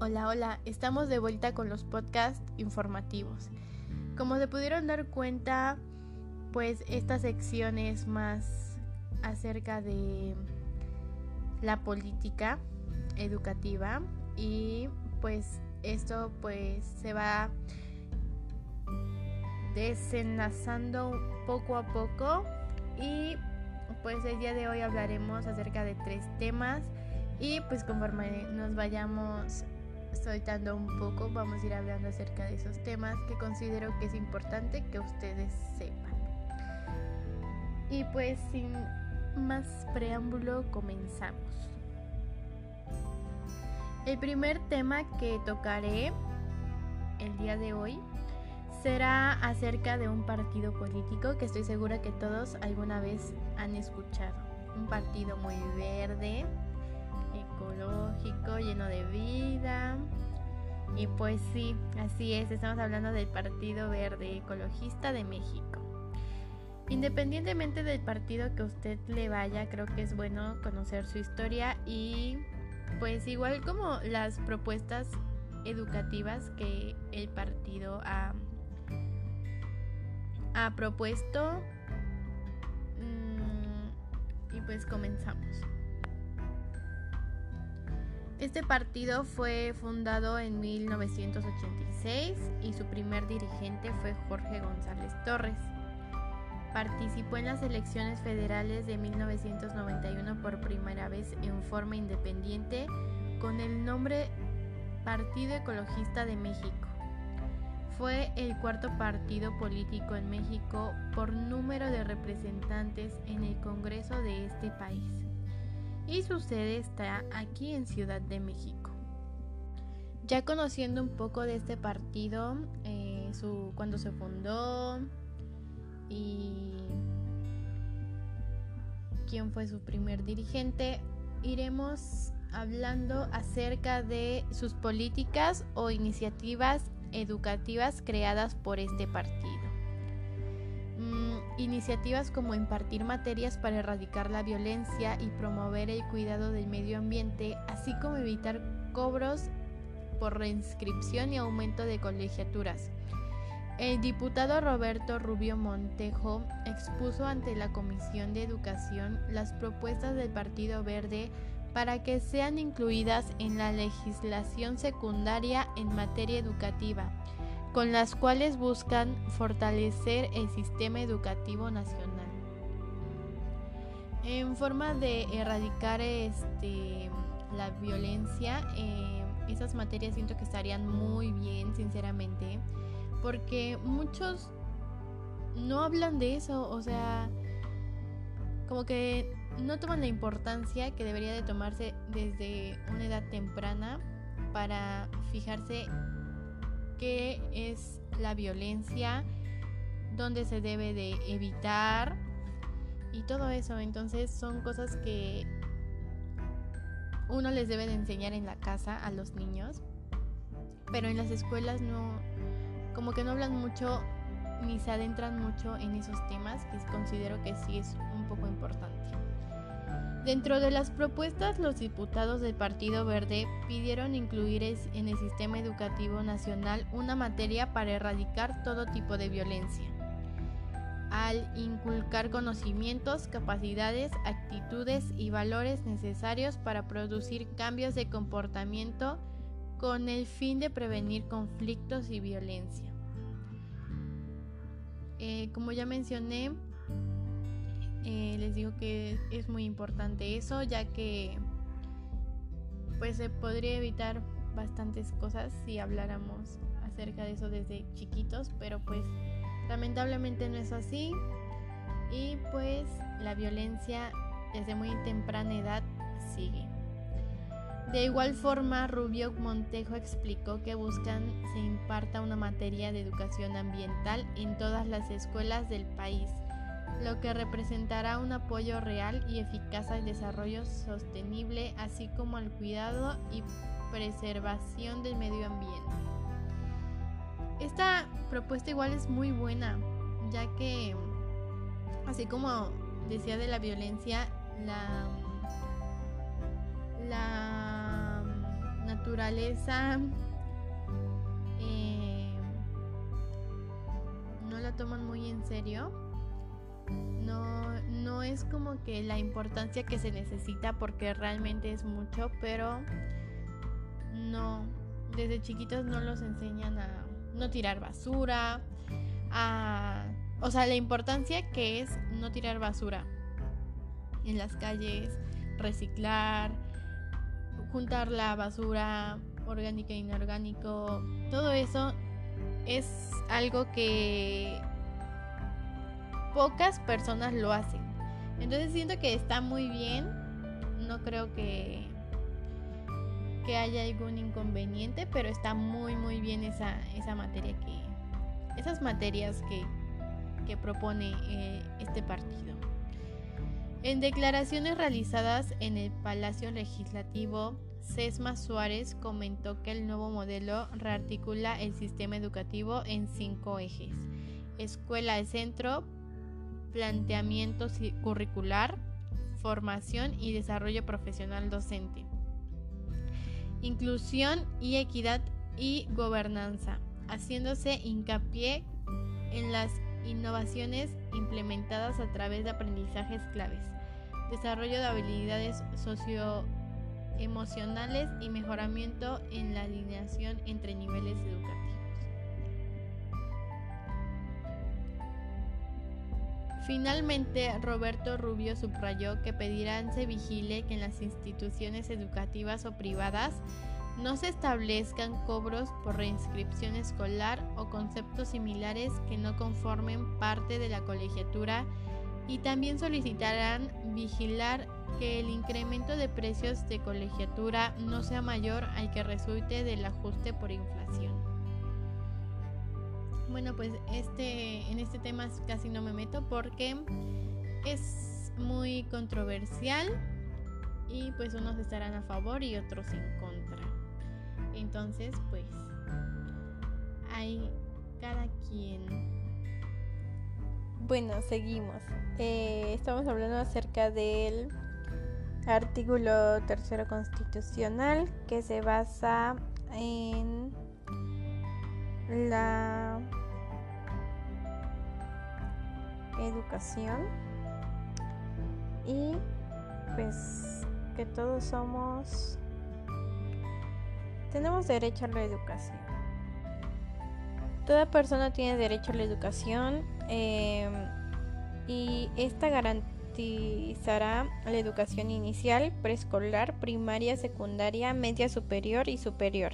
Hola, hola, estamos de vuelta con los podcasts informativos. Como se pudieron dar cuenta, pues esta sección es más acerca de la política educativa y pues esto pues se va desenlazando poco a poco y pues el día de hoy hablaremos acerca de tres temas y pues conforme nos vayamos soltando un poco vamos a ir hablando acerca de esos temas que considero que es importante que ustedes sepan. Y pues sin más preámbulo comenzamos. El primer tema que tocaré el día de hoy será acerca de un partido político que estoy segura que todos alguna vez han escuchado. Un partido muy verde, ecológico, lleno de vida. Y pues sí, así es, estamos hablando del Partido Verde Ecologista de México. Independientemente del partido que usted le vaya, creo que es bueno conocer su historia y pues igual como las propuestas educativas que el partido ha ha propuesto. Mm, y pues comenzamos. Este partido fue fundado en 1986 y su primer dirigente fue Jorge González Torres. Participó en las elecciones federales de 1991 por primera vez en forma independiente con el nombre Partido Ecologista de México. Fue el cuarto partido político en México por número de representantes en el Congreso de este país y su sede está aquí en Ciudad de México. Ya conociendo un poco de este partido, eh, su, cuando se fundó y quién fue su primer dirigente, iremos hablando acerca de sus políticas o iniciativas educativas creadas por este partido. Mm, iniciativas como impartir materias para erradicar la violencia y promover el cuidado del medio ambiente, así como evitar cobros por reinscripción y aumento de colegiaturas. El diputado Roberto Rubio Montejo expuso ante la Comisión de Educación las propuestas del Partido Verde para que sean incluidas en la legislación secundaria en materia educativa, con las cuales buscan fortalecer el sistema educativo nacional. En forma de erradicar este, la violencia, eh, esas materias siento que estarían muy bien, sinceramente, porque muchos no hablan de eso, o sea, como que no toman la importancia que debería de tomarse desde una edad temprana para fijarse qué es la violencia, dónde se debe de evitar y todo eso. Entonces son cosas que uno les debe de enseñar en la casa a los niños, pero en las escuelas no, como que no hablan mucho ni se adentran mucho en esos temas que considero que sí es un poco importante. Dentro de las propuestas, los diputados del Partido Verde pidieron incluir en el sistema educativo nacional una materia para erradicar todo tipo de violencia, al inculcar conocimientos, capacidades, actitudes y valores necesarios para producir cambios de comportamiento con el fin de prevenir conflictos y violencia. Eh, como ya mencioné, eh, les digo que es muy importante eso, ya que pues se podría evitar bastantes cosas si habláramos acerca de eso desde chiquitos, pero pues lamentablemente no es así y pues la violencia desde muy temprana edad sigue. De igual forma, Rubio Montejo explicó que buscan se imparta una materia de educación ambiental en todas las escuelas del país lo que representará un apoyo real y eficaz al desarrollo sostenible, así como al cuidado y preservación del medio ambiente. Esta propuesta igual es muy buena, ya que, así como decía de la violencia, la, la naturaleza eh, no la toman muy en serio. No, no es como que la importancia que se necesita porque realmente es mucho, pero no, desde chiquitos no los enseñan a no tirar basura, a, o sea, la importancia que es no tirar basura en las calles, reciclar, juntar la basura orgánica e inorgánico, todo eso es algo que pocas personas lo hacen. Entonces siento que está muy bien. No creo que que haya algún inconveniente, pero está muy muy bien esa, esa materia que esas materias que, que propone eh, este partido. En declaraciones realizadas en el Palacio Legislativo, Sesma Suárez comentó que el nuevo modelo rearticula el sistema educativo en cinco ejes. Escuela de centro, planteamiento curricular, formación y desarrollo profesional docente inclusión y equidad y gobernanza, haciéndose hincapié en las innovaciones implementadas a través de aprendizajes claves, desarrollo de habilidades socioemocionales y mejoramiento en la alineación entre niveles educativos. Finalmente, Roberto Rubio subrayó que pedirán se vigile que en las instituciones educativas o privadas no se establezcan cobros por reinscripción escolar o conceptos similares que no conformen parte de la colegiatura y también solicitarán vigilar que el incremento de precios de colegiatura no sea mayor al que resulte del ajuste por inflación. Bueno, pues este, en este tema casi no me meto porque es muy controversial y pues unos estarán a favor y otros en contra. Entonces, pues hay cada quien. Bueno, seguimos. Eh, estamos hablando acerca del artículo tercero constitucional que se basa en la educación y pues que todos somos tenemos derecho a la educación toda persona tiene derecho a la educación em, y esta garantizará la educación inicial, preescolar, primaria, secundaria, media superior y superior.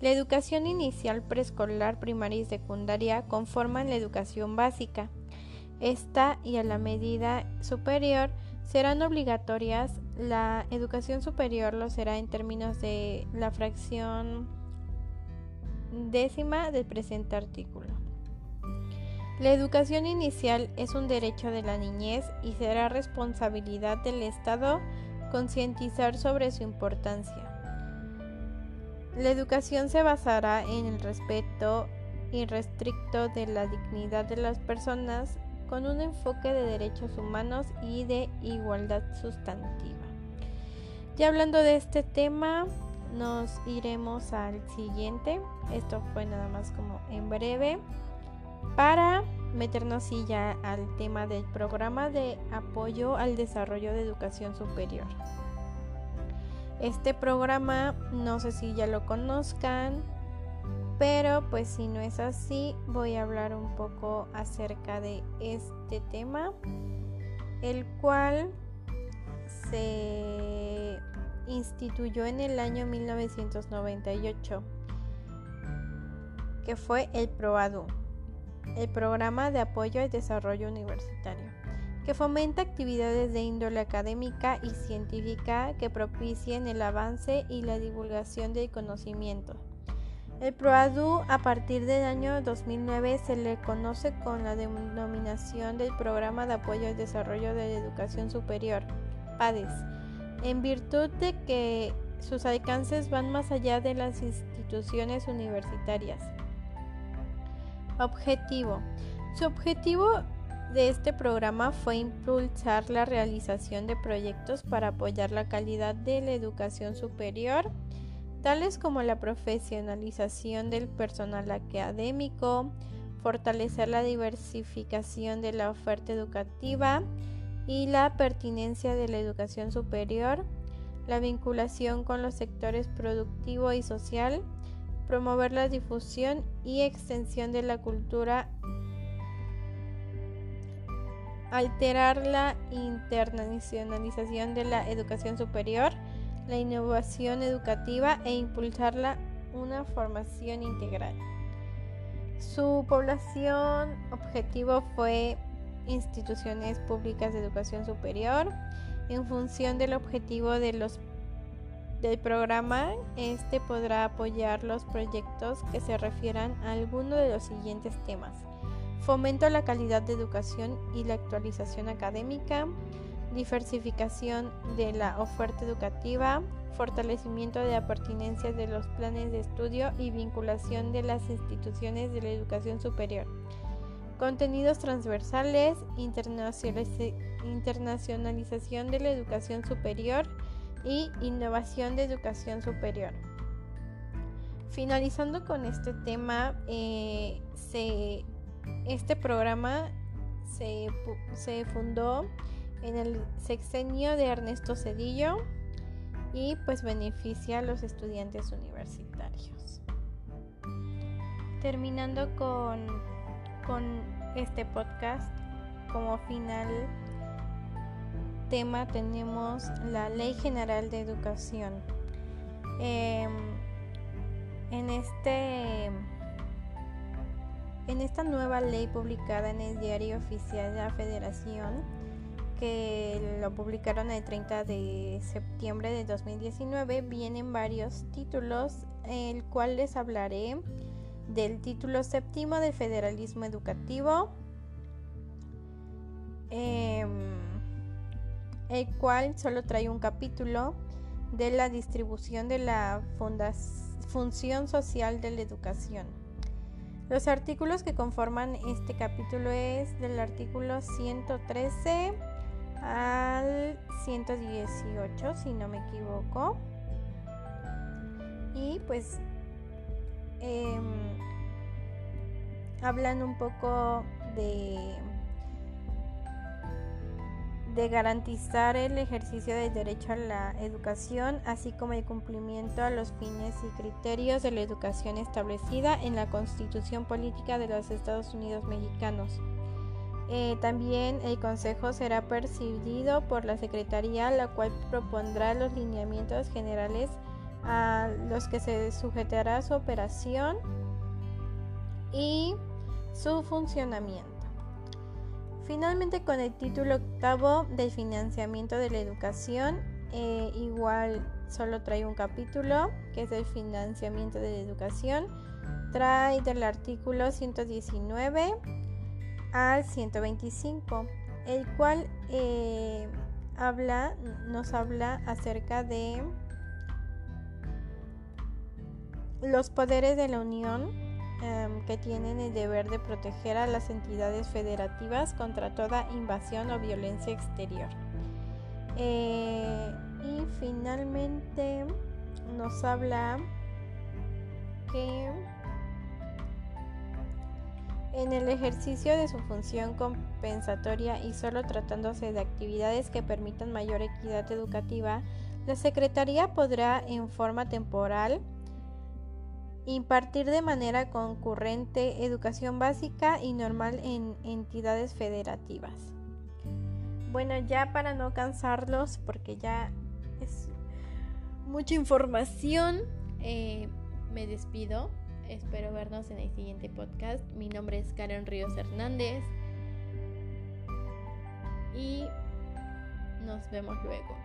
La educación inicial, preescolar, primaria y secundaria conforman la educación básica. Esta y a la medida superior serán obligatorias. La educación superior lo será en términos de la fracción décima del presente artículo. La educación inicial es un derecho de la niñez y será responsabilidad del Estado concientizar sobre su importancia. La educación se basará en el respeto irrestricto de la dignidad de las personas con un enfoque de derechos humanos y de igualdad sustantiva. Ya hablando de este tema, nos iremos al siguiente. Esto fue nada más como en breve para meternos ya al tema del programa de apoyo al desarrollo de educación superior. Este programa no sé si ya lo conozcan, pero pues si no es así, voy a hablar un poco acerca de este tema, el cual se instituyó en el año 1998, que fue el PROADU, el Programa de Apoyo al Desarrollo Universitario, que fomenta actividades de índole académica y científica que propicien el avance y la divulgación del conocimiento el PROADU a partir del año 2009 se le conoce con la denominación del Programa de Apoyo al Desarrollo de la Educación Superior, PADES, en virtud de que sus alcances van más allá de las instituciones universitarias. Objetivo. Su objetivo de este programa fue impulsar la realización de proyectos para apoyar la calidad de la educación superior, tales como la profesionalización del personal académico, fortalecer la diversificación de la oferta educativa y la pertinencia de la educación superior, la vinculación con los sectores productivo y social, promover la difusión y extensión de la cultura, alterar la internacionalización de la educación superior, la innovación educativa e impulsar una formación integral. Su población objetivo fue instituciones públicas de educación superior. En función del objetivo de los del programa, este podrá apoyar los proyectos que se refieran a alguno de los siguientes temas. Fomento la calidad de educación y la actualización académica, diversificación de la oferta educativa, fortalecimiento de la pertinencia de los planes de estudio y vinculación de las instituciones de la educación superior. Contenidos transversales, internacionalización de la educación superior y innovación de educación superior. Finalizando con este tema, eh, este programa se, se fundó en el sexenio de Ernesto Cedillo y pues beneficia a los estudiantes universitarios. Terminando con, con este podcast, como final tema tenemos la Ley General de Educación. Em, en este en esta nueva ley publicada en el Diario Oficial de la Federación, que lo publicaron el 30 de septiembre de 2019, vienen varios títulos, el cual les hablaré del título séptimo de federalismo educativo, em, el cual solo trae un capítulo de la distribución de la función social de la educación. Los artículos que conforman este capítulo es del artículo 113 al 118, si no me equivoco. Y pues em, hablan un poco de de garantizar el ejercicio del derecho a la educación, así como el cumplimiento a los fines y criterios de la educación establecida en la Constitución Política de los Estados Unidos Mexicanos. Eh, también el Consejo será presidido por la Secretaría, la cual propondrá los lineamientos generales a los que se sujetará su operación y su funcionamiento. Finalmente, con el título octavo del financiamiento de la educación, eh, igual solo trae un capítulo que es el financiamiento de la educación. Trae del artículo 119 al 125, el cual eh, habla, nos habla acerca de los poderes de la Unión em, que tienen el deber de proteger a las entidades federativas contra toda invasión o violencia exterior. Eh, y finalmente nos habla que en el ejercicio de su función compensatoria y solo tratándose de actividades que permitan mayor equidad educativa, la Secretaría podrá en forma temporal impartir de manera concurrente educación básica y normal en entidades federativas. Bueno, ya para no cansarlos, porque ya es mucha información, eh, me despido. Espero vernos en el siguiente podcast. Mi nombre es Karen Ríos Hernández. Y nos vemos luego.